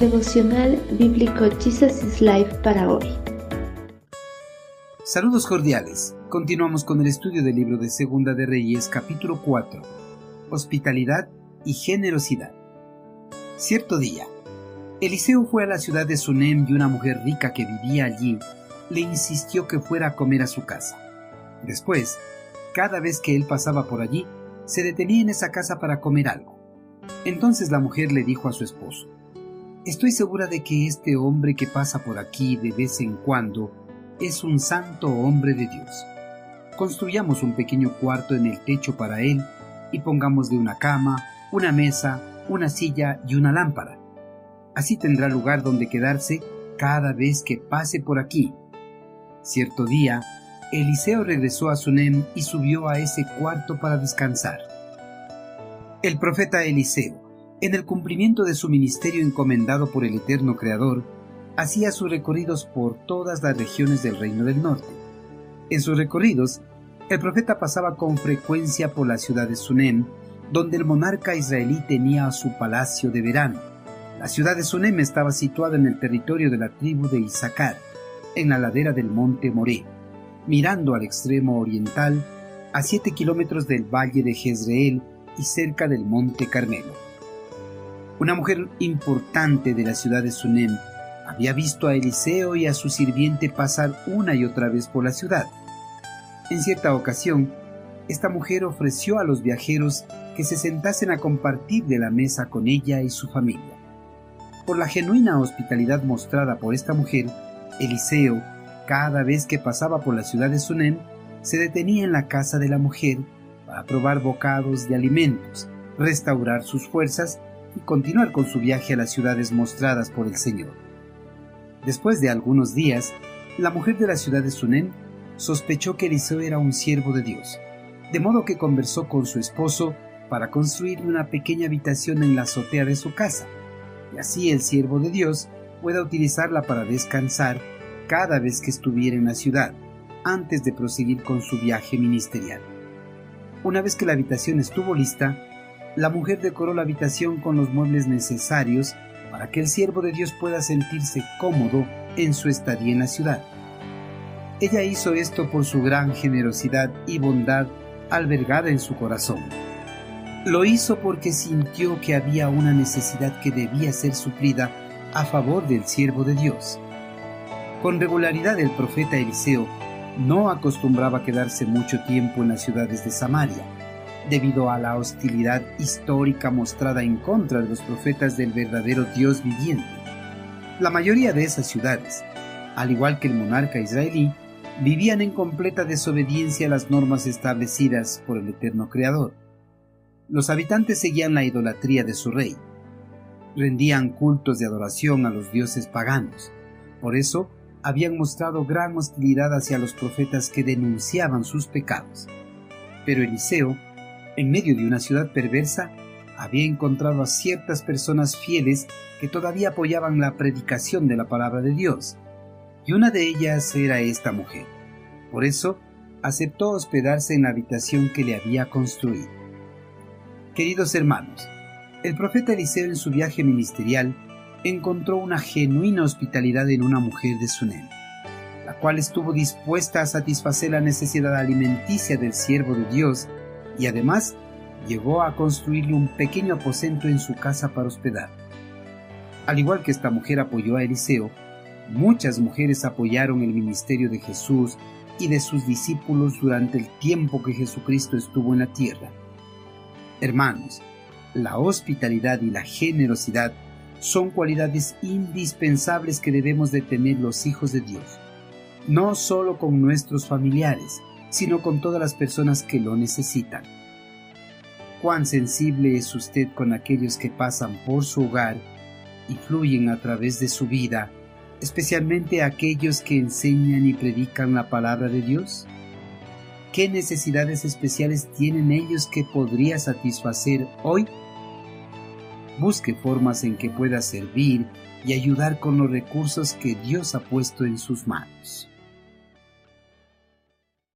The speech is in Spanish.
Devocional Bíblico Jesus is Life para hoy. Saludos cordiales. Continuamos con el estudio del libro de Segunda de Reyes, capítulo 4. Hospitalidad y generosidad. Cierto día, Eliseo fue a la ciudad de Sunem y una mujer rica que vivía allí le insistió que fuera a comer a su casa. Después, cada vez que él pasaba por allí, se detenía en esa casa para comer algo. Entonces la mujer le dijo a su esposo, Estoy segura de que este hombre que pasa por aquí de vez en cuando es un santo hombre de Dios. Construyamos un pequeño cuarto en el techo para él y pongámosle una cama, una mesa, una silla y una lámpara. Así tendrá lugar donde quedarse cada vez que pase por aquí. Cierto día, Eliseo regresó a Sunem y subió a ese cuarto para descansar. El profeta Eliseo, en el cumplimiento de su ministerio encomendado por el Eterno Creador, hacía sus recorridos por todas las regiones del Reino del Norte. En sus recorridos, el profeta pasaba con frecuencia por la ciudad de Sunem, donde el monarca israelí tenía su palacio de verano. La ciudad de Sunem estaba situada en el territorio de la tribu de Isaacar, en la ladera del monte Moré, mirando al extremo oriental, a siete kilómetros del valle de Jezreel y cerca del monte Carmelo. Una mujer importante de la ciudad de Sunem había visto a Eliseo y a su sirviente pasar una y otra vez por la ciudad. En cierta ocasión, esta mujer ofreció a los viajeros que se sentasen a compartir de la mesa con ella y su familia. Por la genuina hospitalidad mostrada por esta mujer, Eliseo, cada vez que pasaba por la ciudad de Sunem, se detenía en la casa de la mujer para probar bocados de alimentos, restaurar sus fuerzas y continuar con su viaje a las ciudades mostradas por el Señor. Después de algunos días, la mujer de la ciudad de Sunem sospechó que Eliseo era un siervo de Dios, de modo que conversó con su esposo para construir una pequeña habitación en la azotea de su casa, y así el siervo de Dios pueda utilizarla para descansar cada vez que estuviera en la ciudad, antes de proseguir con su viaje ministerial. Una vez que la habitación estuvo lista, la mujer decoró la habitación con los muebles necesarios para que el siervo de Dios pueda sentirse cómodo en su estadía en la ciudad. Ella hizo esto por su gran generosidad y bondad albergada en su corazón. Lo hizo porque sintió que había una necesidad que debía ser suplida a favor del siervo de Dios. Con regularidad el profeta Eliseo no acostumbraba quedarse mucho tiempo en las ciudades de Samaria, debido a la hostilidad histórica mostrada en contra de los profetas del verdadero Dios viviente. La mayoría de esas ciudades, al igual que el monarca israelí, vivían en completa desobediencia a las normas establecidas por el eterno Creador. Los habitantes seguían la idolatría de su rey, rendían cultos de adoración a los dioses paganos. Por eso, habían mostrado gran hostilidad hacia los profetas que denunciaban sus pecados. Pero Eliseo en medio de una ciudad perversa, había encontrado a ciertas personas fieles que todavía apoyaban la predicación de la palabra de Dios, y una de ellas era esta mujer. Por eso, aceptó hospedarse en la habitación que le había construido. Queridos hermanos, el profeta Eliseo en su viaje ministerial encontró una genuina hospitalidad en una mujer de Sunem, la cual estuvo dispuesta a satisfacer la necesidad alimenticia del siervo de Dios y además llegó a construirle un pequeño aposento en su casa para hospedar. Al igual que esta mujer apoyó a Eliseo, muchas mujeres apoyaron el ministerio de Jesús y de sus discípulos durante el tiempo que Jesucristo estuvo en la tierra. Hermanos, la hospitalidad y la generosidad son cualidades indispensables que debemos de tener los hijos de Dios, no solo con nuestros familiares, sino con todas las personas que lo necesitan. Cuán sensible es usted con aquellos que pasan por su hogar y fluyen a través de su vida, especialmente aquellos que enseñan y predican la palabra de Dios. ¿Qué necesidades especiales tienen ellos que podría satisfacer hoy? Busque formas en que pueda servir y ayudar con los recursos que Dios ha puesto en sus manos.